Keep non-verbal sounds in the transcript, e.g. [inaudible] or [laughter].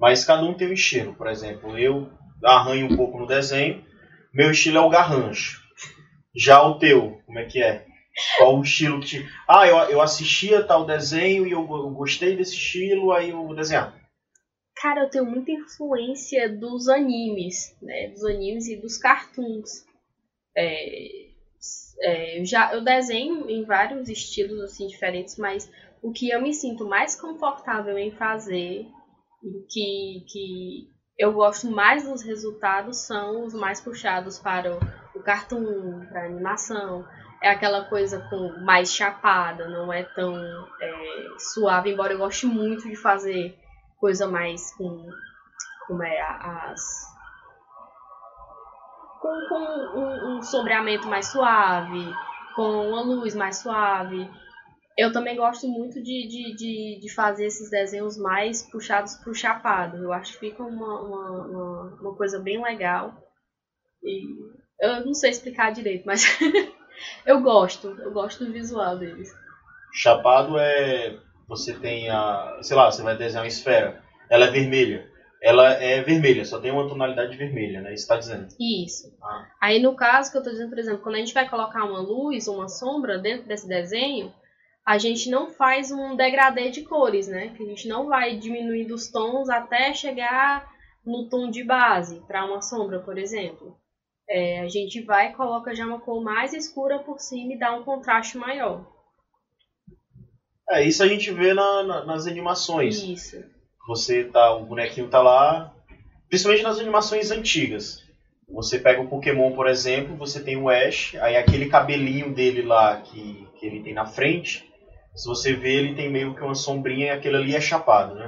Mas cada um tem um estilo. Por exemplo, eu arranho um pouco no desenho, meu estilo é o garrancho. Já o teu, como é que é? Qual o estilo que. Ah, eu, eu assistia tal desenho e eu, eu gostei desse estilo, aí eu vou desenhar. Cara, eu tenho muita influência dos animes, né? Dos animes e dos cartoons. É, é, eu já eu desenho em vários estilos assim diferentes, mas o que eu me sinto mais confortável em fazer que, que eu gosto mais dos resultados são os mais puxados para o, o cartoon, para animação. É aquela coisa com mais chapada, não é tão é, suave, embora eu goste muito de fazer coisa mais com como é as com, com um, um sombreamento mais suave, com uma luz mais suave. Eu também gosto muito de, de, de, de fazer esses desenhos mais puxados para o chapado. Eu acho que fica uma, uma, uma, uma, coisa bem legal. E eu não sei explicar direito, mas [laughs] eu gosto. Eu gosto do visual deles. Chapado é. Você tem a. Sei lá, você vai desenhar uma esfera. Ela é vermelha ela é vermelha, só tem uma tonalidade vermelha, né? Isso está dizendo. Isso. Ah. Aí no caso que eu estou dizendo, por exemplo, quando a gente vai colocar uma luz, uma sombra dentro desse desenho, a gente não faz um degradê de cores, né? Que a gente não vai diminuindo os tons até chegar no tom de base para uma sombra, por exemplo. É, a gente vai e coloca já uma cor mais escura por cima e dá um contraste maior. É, isso a gente vê na, na, nas animações. Isso. Você tá, o bonequinho tá lá, principalmente nas animações antigas. Você pega o Pokémon, por exemplo, você tem o Ash, aí aquele cabelinho dele lá que, que ele tem na frente, se você vê, ele tem meio que uma sombrinha e aquele ali é chapado, né?